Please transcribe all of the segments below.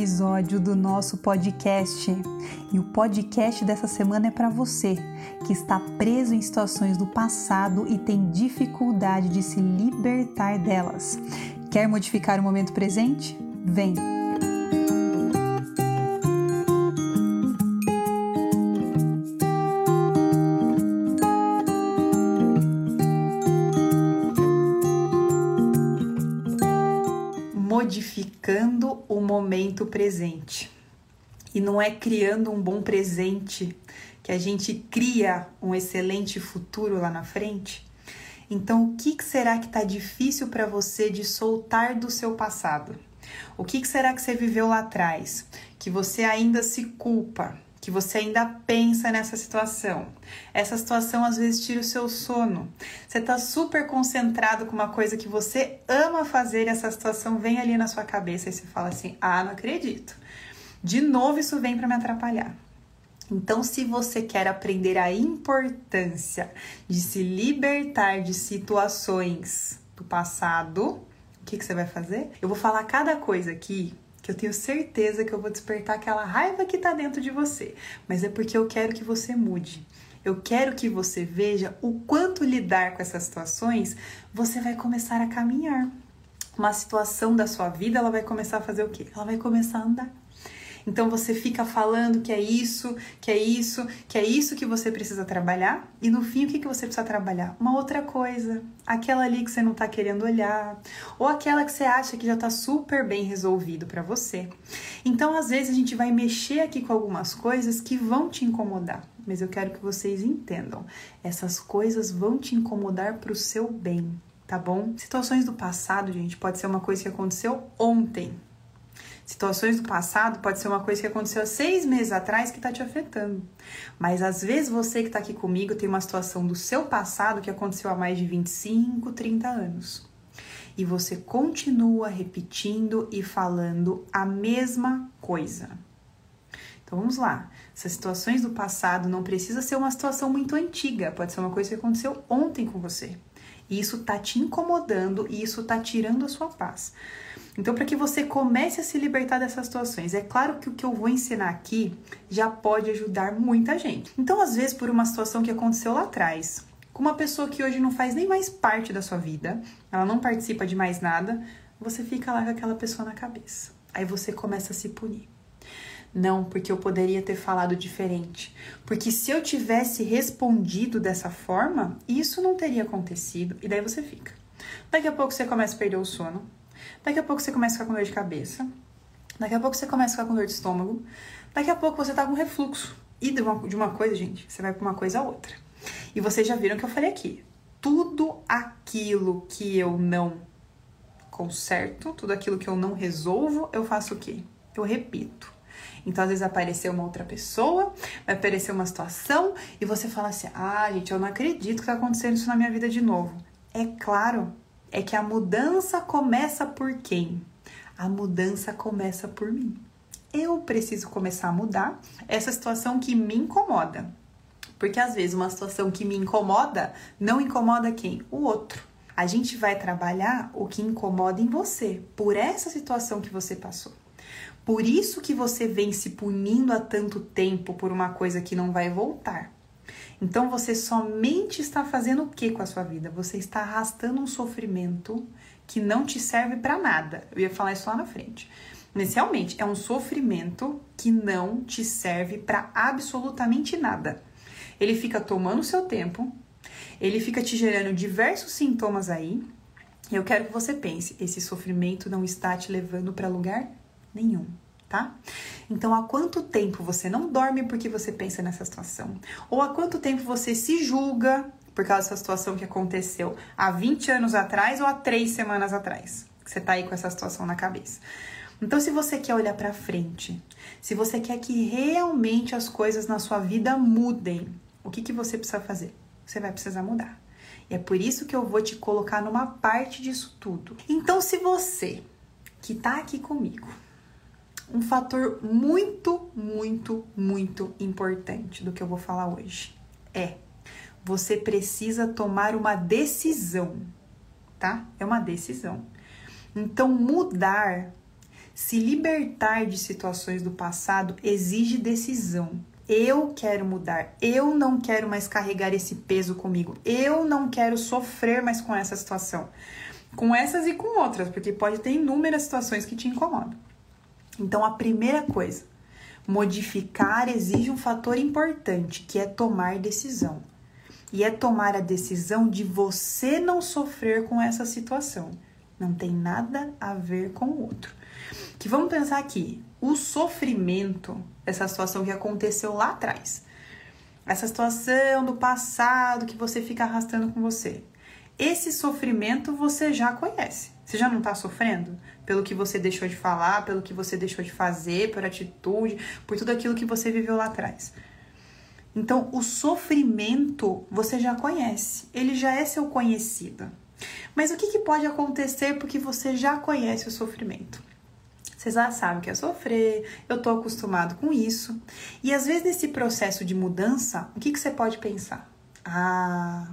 episódio do nosso podcast. E o podcast dessa semana é para você que está preso em situações do passado e tem dificuldade de se libertar delas. Quer modificar o momento presente? Vem! Modificando o momento presente. E não é criando um bom presente que a gente cria um excelente futuro lá na frente. Então, o que será que está difícil para você de soltar do seu passado? O que será que você viveu lá atrás que você ainda se culpa? Que você ainda pensa nessa situação. Essa situação às vezes tira o seu sono. Você está super concentrado com uma coisa que você ama fazer e essa situação vem ali na sua cabeça e você fala assim: "Ah, não acredito". De novo isso vem para me atrapalhar. Então, se você quer aprender a importância de se libertar de situações do passado, o que, que você vai fazer? Eu vou falar cada coisa aqui eu tenho certeza que eu vou despertar aquela raiva que tá dentro de você, mas é porque eu quero que você mude. Eu quero que você veja o quanto lidar com essas situações, você vai começar a caminhar. Uma situação da sua vida, ela vai começar a fazer o quê? Ela vai começar a andar. Então você fica falando que é isso, que é isso, que é isso que você precisa trabalhar, e no fim o que, que você precisa trabalhar? Uma outra coisa, aquela ali que você não tá querendo olhar, ou aquela que você acha que já tá super bem resolvido para você. Então às vezes a gente vai mexer aqui com algumas coisas que vão te incomodar, mas eu quero que vocês entendam, essas coisas vão te incomodar pro seu bem. Tá bom? Situações do passado, gente, pode ser uma coisa que aconteceu ontem, Situações do passado pode ser uma coisa que aconteceu há seis meses atrás que está te afetando. Mas às vezes você que está aqui comigo tem uma situação do seu passado que aconteceu há mais de 25, 30 anos. E você continua repetindo e falando a mesma coisa. Então vamos lá. Essas situações do passado não precisa ser uma situação muito antiga, pode ser uma coisa que aconteceu ontem com você. E isso tá te incomodando e isso tá tirando a sua paz. Então, para que você comece a se libertar dessas situações, é claro que o que eu vou ensinar aqui já pode ajudar muita gente. Então, às vezes, por uma situação que aconteceu lá atrás, com uma pessoa que hoje não faz nem mais parte da sua vida, ela não participa de mais nada, você fica lá com aquela pessoa na cabeça. Aí você começa a se punir. Não, porque eu poderia ter falado diferente. Porque se eu tivesse respondido dessa forma, isso não teria acontecido. E daí você fica. Daqui a pouco você começa a perder o sono. Daqui a pouco você começa a ficar com dor de cabeça. Daqui a pouco você começa a ficar com dor de estômago. Daqui a pouco você tá com refluxo. E de uma, de uma coisa, gente, você vai pra uma coisa a outra. E vocês já viram que eu falei aqui. Tudo aquilo que eu não conserto, tudo aquilo que eu não resolvo, eu faço o quê? Eu repito. Então, às vezes apareceu uma outra pessoa, vai aparecer uma situação e você fala assim: ah, gente, eu não acredito que tá acontecendo isso na minha vida de novo. É claro, é que a mudança começa por quem? A mudança começa por mim. Eu preciso começar a mudar essa situação que me incomoda. Porque às vezes uma situação que me incomoda não incomoda quem? O outro. A gente vai trabalhar o que incomoda em você, por essa situação que você passou. Por isso que você vem se punindo há tanto tempo por uma coisa que não vai voltar. Então você somente está fazendo o que com a sua vida? Você está arrastando um sofrimento que não te serve para nada. Eu ia falar isso lá na frente. Inicialmente, é um sofrimento que não te serve para absolutamente nada. Ele fica tomando seu tempo, ele fica te gerando diversos sintomas aí. Eu quero que você pense: esse sofrimento não está te levando para lugar nenhum tá? Então, há quanto tempo você não dorme porque você pensa nessa situação? Ou há quanto tempo você se julga por causa dessa situação que aconteceu há 20 anos atrás ou há 3 semanas atrás? Que você tá aí com essa situação na cabeça. Então, se você quer olhar para frente, se você quer que realmente as coisas na sua vida mudem, o que, que você precisa fazer? Você vai precisar mudar. E é por isso que eu vou te colocar numa parte disso tudo. Então, se você que tá aqui comigo um fator muito, muito, muito importante do que eu vou falar hoje é você precisa tomar uma decisão, tá? É uma decisão. Então, mudar Se libertar de situações do passado exige decisão. Eu quero mudar. Eu não quero mais carregar esse peso comigo. Eu não quero sofrer mais com essa situação. Com essas e com outras, porque pode ter inúmeras situações que te incomodam. Então, a primeira coisa, modificar exige um fator importante, que é tomar decisão. E é tomar a decisão de você não sofrer com essa situação. Não tem nada a ver com o outro. Que vamos pensar aqui, o sofrimento, essa situação que aconteceu lá atrás. Essa situação do passado que você fica arrastando com você. Esse sofrimento você já conhece. Você já não está sofrendo? Pelo que você deixou de falar, pelo que você deixou de fazer, por atitude, por tudo aquilo que você viveu lá atrás. Então, o sofrimento você já conhece, ele já é seu conhecido. Mas o que, que pode acontecer porque você já conhece o sofrimento? Você já sabe que é sofrer, eu tô acostumado com isso. E às vezes nesse processo de mudança, o que, que você pode pensar? Ah,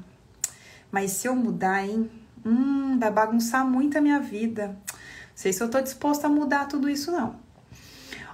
mas se eu mudar, hein? Hum, vai bagunçar muito a minha vida. Não sei se eu tô disposta a mudar tudo isso, não.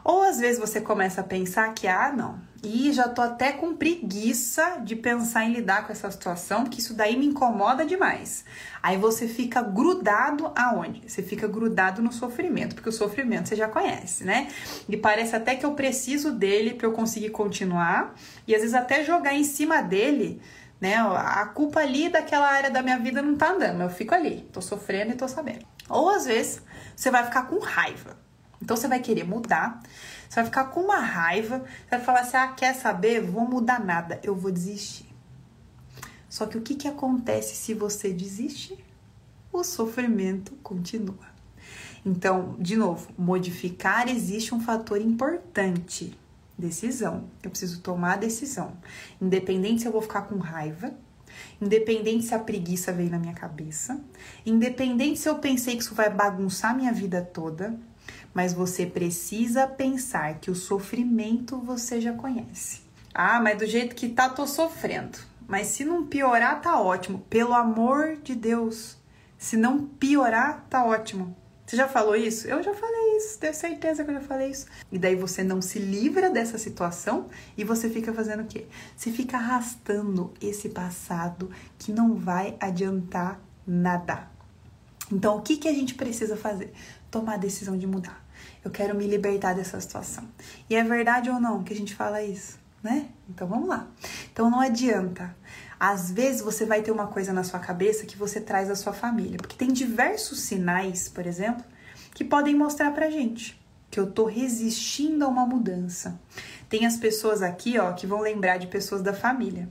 Ou às vezes você começa a pensar que, ah, não, e já tô até com preguiça de pensar em lidar com essa situação, porque isso daí me incomoda demais. Aí você fica grudado aonde? Você fica grudado no sofrimento, porque o sofrimento você já conhece, né? E parece até que eu preciso dele para eu conseguir continuar, e às vezes até jogar em cima dele né? A culpa ali daquela área da minha vida não tá andando, eu fico ali, tô sofrendo e tô sabendo. Ou às vezes você vai ficar com raiva. Então você vai querer mudar, você vai ficar com uma raiva, você vai falar assim: ah, quer saber? Vou mudar nada, eu vou desistir. Só que o que, que acontece se você desiste? O sofrimento continua. Então, de novo, modificar existe um fator importante. Decisão. Eu preciso tomar a decisão. Independente se eu vou ficar com raiva, independente se a preguiça veio na minha cabeça, independente se eu pensei que isso vai bagunçar minha vida toda, mas você precisa pensar que o sofrimento você já conhece. Ah, mas do jeito que tá, tô sofrendo. Mas se não piorar, tá ótimo. Pelo amor de Deus. Se não piorar, tá ótimo. Você já falou isso? Eu já falei isso, tenho certeza que eu já falei isso. E daí você não se livra dessa situação e você fica fazendo o quê? Você fica arrastando esse passado que não vai adiantar nada. Então, o que, que a gente precisa fazer? Tomar a decisão de mudar eu quero me libertar dessa situação. E é verdade ou não que a gente fala isso, né? Então vamos lá. Então não adianta. Às vezes você vai ter uma coisa na sua cabeça que você traz da sua família, porque tem diversos sinais, por exemplo, que podem mostrar pra gente que eu tô resistindo a uma mudança. Tem as pessoas aqui, ó, que vão lembrar de pessoas da família.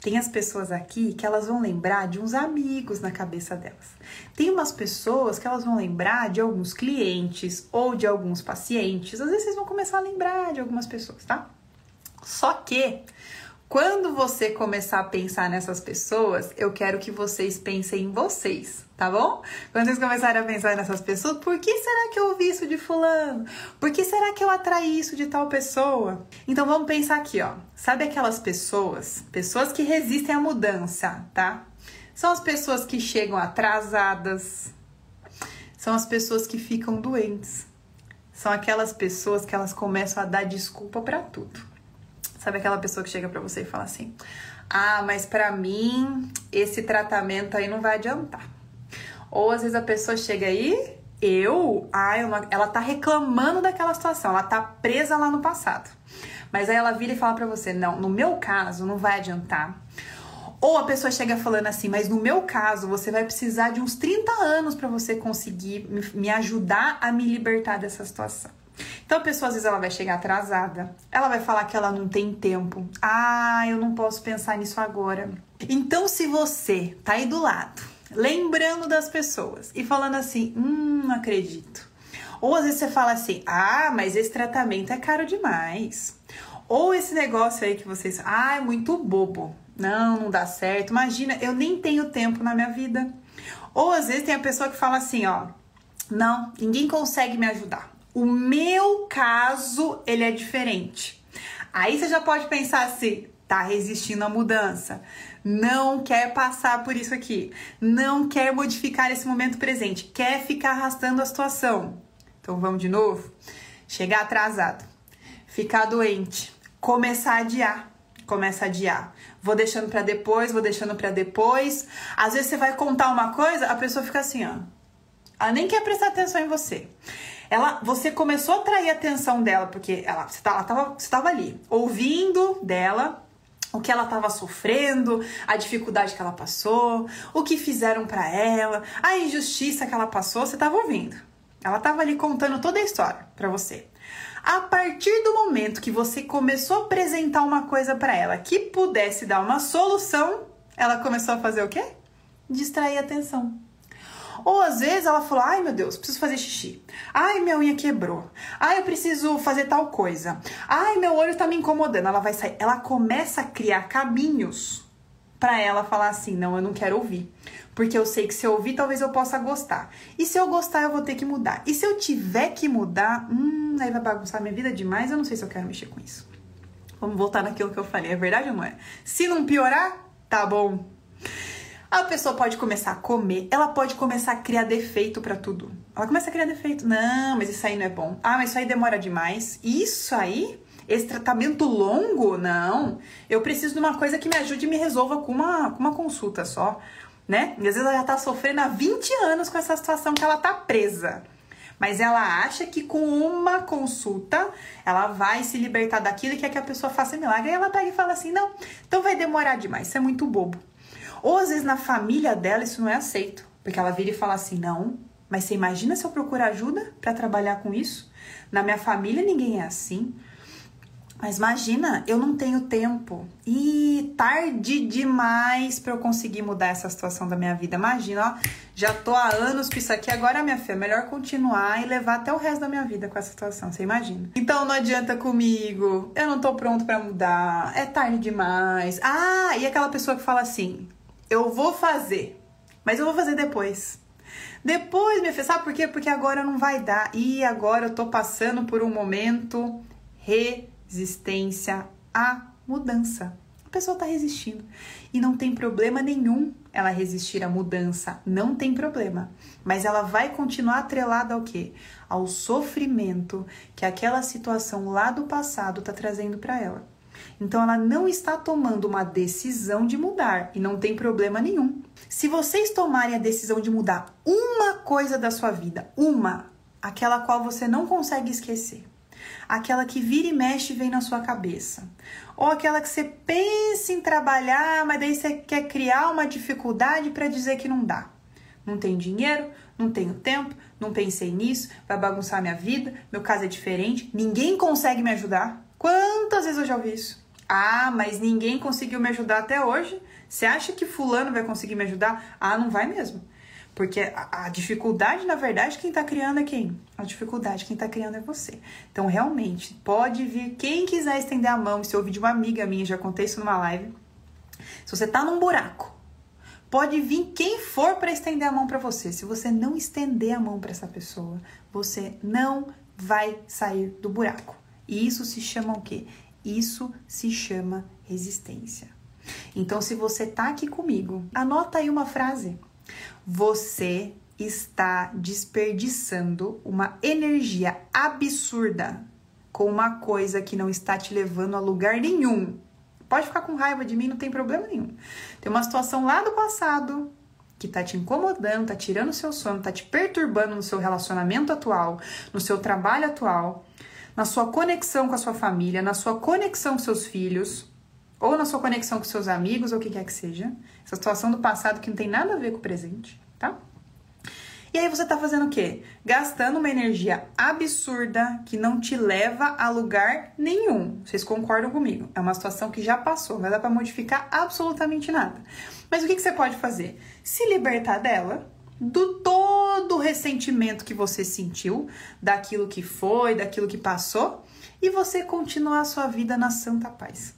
Tem as pessoas aqui que elas vão lembrar de uns amigos na cabeça delas. Tem umas pessoas que elas vão lembrar de alguns clientes ou de alguns pacientes. Às vezes vocês vão começar a lembrar de algumas pessoas, tá? Só que quando você começar a pensar nessas pessoas, eu quero que vocês pensem em vocês, tá bom? Quando vocês começarem a pensar nessas pessoas, por que será que eu ouvi isso de fulano? Por que será que eu atraí isso de tal pessoa? Então vamos pensar aqui, ó. Sabe aquelas pessoas, pessoas que resistem à mudança, tá? São as pessoas que chegam atrasadas. São as pessoas que ficam doentes. São aquelas pessoas que elas começam a dar desculpa para tudo. Sabe aquela pessoa que chega para você e fala assim: "Ah, mas para mim esse tratamento aí não vai adiantar". Ou às vezes a pessoa chega aí, eu, ah, ela tá reclamando daquela situação, ela tá presa lá no passado. Mas aí ela vira e fala para você: "Não, no meu caso não vai adiantar". Ou a pessoa chega falando assim, mas no meu caso, você vai precisar de uns 30 anos para você conseguir me ajudar a me libertar dessa situação. Então a pessoa às vezes ela vai chegar atrasada, ela vai falar que ela não tem tempo. Ah, eu não posso pensar nisso agora. Então se você tá aí do lado, lembrando das pessoas e falando assim, hum, acredito. Ou às vezes você fala assim, ah, mas esse tratamento é caro demais. Ou esse negócio aí que vocês, ah, é muito bobo. Não, não dá certo. Imagina, eu nem tenho tempo na minha vida. Ou às vezes tem a pessoa que fala assim, ó, não, ninguém consegue me ajudar. O meu caso, ele é diferente. Aí você já pode pensar assim, tá resistindo à mudança, não quer passar por isso aqui, não quer modificar esse momento presente, quer ficar arrastando a situação. Então vamos de novo? Chegar atrasado, ficar doente, começar a adiar, começa a adiar. Vou deixando para depois, vou deixando para depois. Às vezes você vai contar uma coisa, a pessoa fica assim, ó. Ela nem quer prestar atenção em você. Ela, você começou a atrair a atenção dela porque ela, você, tá, ela tava, você tava ali, ouvindo dela, o que ela estava sofrendo, a dificuldade que ela passou, o que fizeram para ela, a injustiça que ela passou, você estava ouvindo. Ela estava ali contando toda a história para você. A partir do momento que você começou a apresentar uma coisa para ela que pudesse dar uma solução, ela começou a fazer o quê? Distrair a atenção. Ou às vezes ela falou: ai meu Deus, preciso fazer xixi. Ai, minha unha quebrou. Ai, eu preciso fazer tal coisa. Ai, meu olho tá me incomodando. Ela vai sair. Ela começa a criar caminhos para ela falar assim: não, eu não quero ouvir. Porque eu sei que se eu ouvir, talvez eu possa gostar. E se eu gostar, eu vou ter que mudar. E se eu tiver que mudar, hum, aí vai bagunçar minha vida demais. Eu não sei se eu quero mexer com isso. Vamos voltar naquilo que eu falei. É verdade ou não é? Se não piorar, tá bom. A pessoa pode começar a comer, ela pode começar a criar defeito para tudo. Ela começa a criar defeito. Não, mas isso aí não é bom. Ah, mas isso aí demora demais. Isso aí? Esse tratamento longo? Não. Eu preciso de uma coisa que me ajude e me resolva com uma, com uma consulta só. Né? E às vezes ela já tá sofrendo há 20 anos com essa situação que ela tá presa. Mas ela acha que com uma consulta ela vai se libertar daquilo e quer que a pessoa faça milagre. E ela pega e fala assim: não, então vai demorar demais, isso é muito bobo. Ou às vezes na família dela isso não é aceito, porque ela vira e fala assim: não, mas você imagina se eu procurar ajuda para trabalhar com isso? Na minha família ninguém é assim. Mas imagina, eu não tenho tempo. E tarde demais para eu conseguir mudar essa situação da minha vida. Imagina, ó, já tô há anos com isso aqui, agora minha filha, é melhor continuar e levar até o resto da minha vida com essa situação, você imagina? Então não adianta comigo, eu não tô pronto para mudar, é tarde demais. Ah, e aquela pessoa que fala assim: eu vou fazer, mas eu vou fazer depois. Depois, minha filha, sabe por quê? Porque agora não vai dar. E agora eu tô passando por um momento resistência à mudança. A pessoa tá resistindo. E não tem problema nenhum ela resistir à mudança. Não tem problema. Mas ela vai continuar atrelada ao quê? Ao sofrimento que aquela situação lá do passado tá trazendo para ela. Então ela não está tomando uma decisão de mudar e não tem problema nenhum. Se vocês tomarem a decisão de mudar uma coisa da sua vida, uma, aquela qual você não consegue esquecer, aquela que vira e mexe e vem na sua cabeça, ou aquela que você pensa em trabalhar, mas daí você quer criar uma dificuldade para dizer que não dá. Não tenho dinheiro, não tenho tempo, não pensei nisso, vai bagunçar minha vida, meu caso é diferente, ninguém consegue me ajudar. Quantas vezes eu já ouvi isso? Ah, mas ninguém conseguiu me ajudar até hoje. Você acha que fulano vai conseguir me ajudar? Ah, não vai mesmo. Porque a, a dificuldade, na verdade, quem tá criando é quem? A dificuldade, quem tá criando é você. Então, realmente, pode vir quem quiser estender a mão. Isso eu ouvi de uma amiga minha, já contei isso numa live. Se você tá num buraco, pode vir quem for para estender a mão para você. Se você não estender a mão para essa pessoa, você não vai sair do buraco. E isso se chama o quê? Isso se chama resistência. Então, se você tá aqui comigo, anota aí uma frase. Você está desperdiçando uma energia absurda com uma coisa que não está te levando a lugar nenhum. Pode ficar com raiva de mim, não tem problema nenhum. Tem uma situação lá do passado que tá te incomodando, tá tirando o seu sono, tá te perturbando no seu relacionamento atual, no seu trabalho atual na sua conexão com a sua família, na sua conexão com seus filhos, ou na sua conexão com seus amigos, ou o que quer que seja. Essa situação do passado que não tem nada a ver com o presente, tá? E aí você tá fazendo o quê? Gastando uma energia absurda que não te leva a lugar nenhum. Vocês concordam comigo? É uma situação que já passou, não dar para modificar absolutamente nada. Mas o que, que você pode fazer? Se libertar dela do todo o ressentimento que você sentiu, daquilo que foi, daquilo que passou, e você continuar a sua vida na santa paz.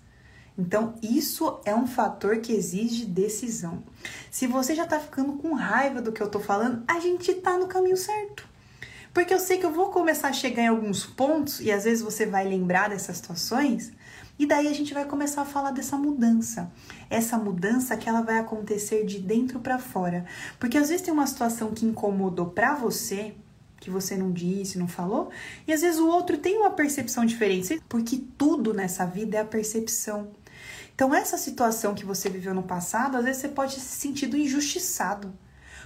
Então, isso é um fator que exige decisão. Se você já tá ficando com raiva do que eu tô falando, a gente tá no caminho certo. Porque eu sei que eu vou começar a chegar em alguns pontos, e às vezes você vai lembrar dessas situações, e daí a gente vai começar a falar dessa mudança. Essa mudança que ela vai acontecer de dentro para fora. Porque às vezes tem uma situação que incomodou para você que você não disse, não falou, e às vezes o outro tem uma percepção diferente, porque tudo nessa vida é a percepção. Então, essa situação que você viveu no passado, às vezes você pode ter se sentido injustiçado.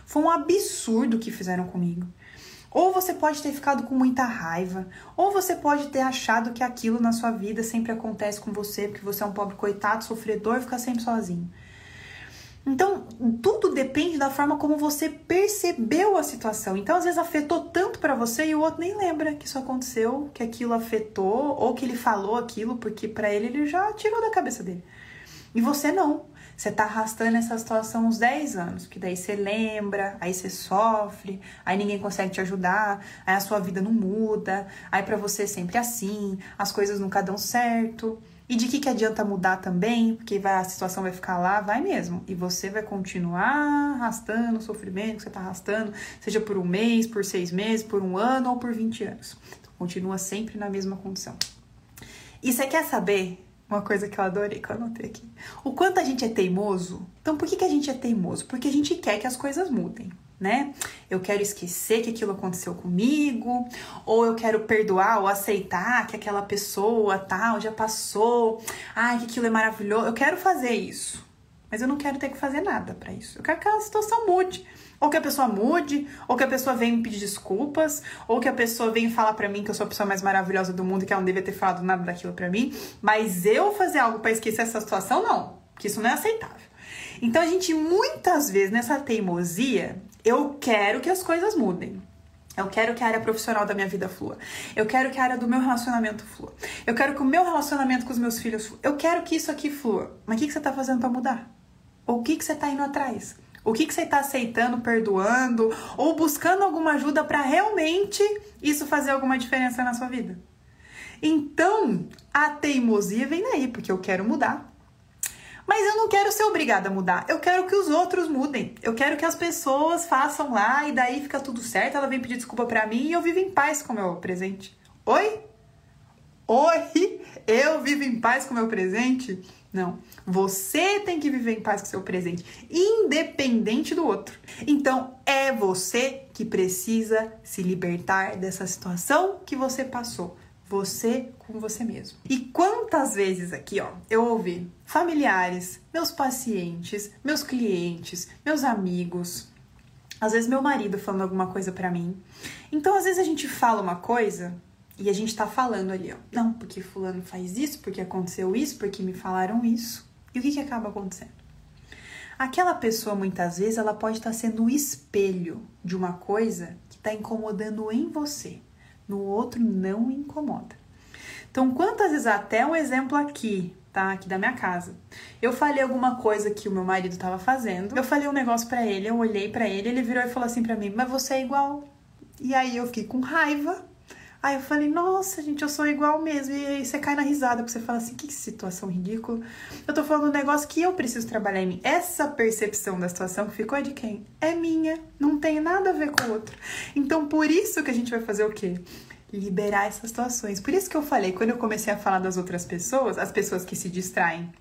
Foi um absurdo o que fizeram comigo. Ou você pode ter ficado com muita raiva, ou você pode ter achado que aquilo na sua vida sempre acontece com você, porque você é um pobre coitado, sofredor, fica sempre sozinho. Então, tudo depende da forma como você percebeu a situação. Então, às vezes afetou tanto para você e o outro nem lembra que isso aconteceu, que aquilo afetou ou que ele falou aquilo, porque para ele ele já tirou da cabeça dele. E você não. Você tá arrastando essa situação uns 10 anos, que daí você lembra, aí você sofre, aí ninguém consegue te ajudar, aí a sua vida não muda, aí para você é sempre assim, as coisas nunca dão certo. E de que, que adianta mudar também? Porque vai, a situação vai ficar lá, vai mesmo. E você vai continuar arrastando o sofrimento que você está arrastando, seja por um mês, por seis meses, por um ano ou por 20 anos. Então, continua sempre na mesma condição. E você quer saber uma coisa que eu adorei que eu anotei aqui. O quanto a gente é teimoso. Então, por que, que a gente é teimoso? Porque a gente quer que as coisas mudem, né? Eu quero esquecer que aquilo aconteceu comigo, ou eu quero perdoar ou aceitar que aquela pessoa tal já passou, ai, que aquilo é maravilhoso. Eu quero fazer isso, mas eu não quero ter que fazer nada para isso. Eu quero que a situação mude. Ou que a pessoa mude, ou que a pessoa venha me pedir desculpas, ou que a pessoa venha falar para mim que eu sou a pessoa mais maravilhosa do mundo e que ela não devia ter falado nada daquilo para mim. Mas eu fazer algo para esquecer essa situação, não. Porque isso não é aceitável. Então a gente muitas vezes nessa teimosia, eu quero que as coisas mudem. Eu quero que a área profissional da minha vida flua. Eu quero que a área do meu relacionamento flua. Eu quero que o meu relacionamento com os meus filhos flua. Eu quero que isso aqui flua. Mas o que, que você tá fazendo para mudar? Ou o que, que você tá indo atrás? O que, que você está aceitando, perdoando ou buscando alguma ajuda para realmente isso fazer alguma diferença na sua vida? Então, a teimosia vem daí, porque eu quero mudar. Mas eu não quero ser obrigada a mudar. Eu quero que os outros mudem. Eu quero que as pessoas façam lá e daí fica tudo certo. Ela vem pedir desculpa para mim e eu vivo em paz com o meu presente. Oi? Oi? Eu vivo em paz com meu presente? Não. Você tem que viver em paz com seu presente, independente do outro. Então, é você que precisa se libertar dessa situação que você passou. Você com você mesmo. E quantas vezes aqui, ó, eu ouvi familiares, meus pacientes, meus clientes, meus amigos, às vezes meu marido falando alguma coisa para mim. Então, às vezes a gente fala uma coisa e a gente tá falando ali, ó. Não, porque fulano faz isso, porque aconteceu isso, porque me falaram isso. E o que que acaba acontecendo? Aquela pessoa, muitas vezes, ela pode estar tá sendo o espelho de uma coisa que está incomodando em você. No outro não incomoda. Então, quantas vezes, até um exemplo aqui, tá? Aqui da minha casa. Eu falei alguma coisa que o meu marido estava fazendo. Eu falei um negócio para ele, eu olhei para ele, ele virou e falou assim para mim: "Mas você é igual". E aí eu fiquei com raiva Aí eu falei, nossa, gente, eu sou igual mesmo. E aí você cai na risada, porque você fala assim, que situação ridícula. Eu tô falando um negócio que eu preciso trabalhar em mim. Essa percepção da situação que ficou é de quem? É minha. Não tem nada a ver com o outro. Então, por isso que a gente vai fazer o quê? Liberar essas situações. Por isso que eu falei, quando eu comecei a falar das outras pessoas, as pessoas que se distraem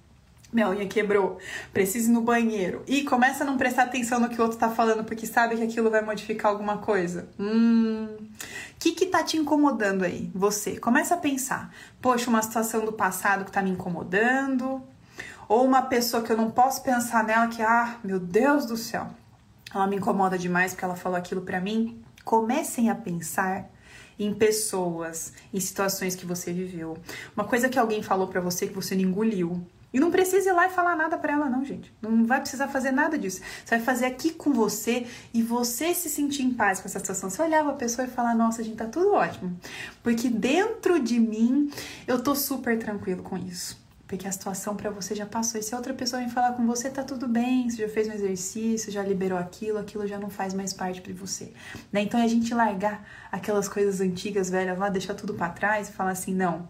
minha unha quebrou, preciso ir no banheiro. E começa a não prestar atenção no que o outro tá falando, porque sabe que aquilo vai modificar alguma coisa. Hum. O que que tá te incomodando aí? Você. Começa a pensar. Poxa, uma situação do passado que tá me incomodando. Ou uma pessoa que eu não posso pensar nela que, ah, meu Deus do céu, ela me incomoda demais porque ela falou aquilo pra mim. Comecem a pensar em pessoas, em situações que você viveu. Uma coisa que alguém falou para você que você não engoliu. E não precisa ir lá e falar nada para ela, não, gente. Não vai precisar fazer nada disso. Você vai fazer aqui com você e você se sentir em paz com essa situação. Você olhava a pessoa e falar, nossa, gente, tá tudo ótimo. Porque dentro de mim eu tô super tranquilo com isso. Porque a situação para você já passou. E se a outra pessoa vem falar com você, tá tudo bem, você já fez um exercício, já liberou aquilo, aquilo já não faz mais parte de você. Né? Então é a gente largar aquelas coisas antigas, velhas lá, deixar tudo para trás e falar assim: não,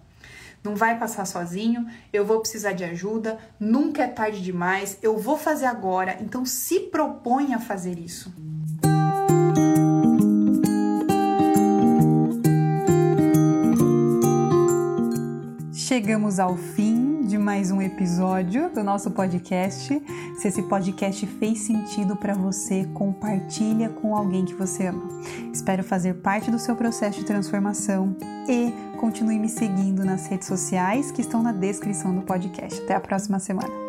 não vai passar sozinho, eu vou precisar de ajuda, nunca é tarde demais, eu vou fazer agora. Então se propõe a fazer isso. Chegamos ao fim de mais um episódio do nosso podcast. Se esse podcast fez sentido para você, compartilha com alguém que você ama. Espero fazer parte do seu processo de transformação e continue me seguindo nas redes sociais que estão na descrição do podcast. Até a próxima semana.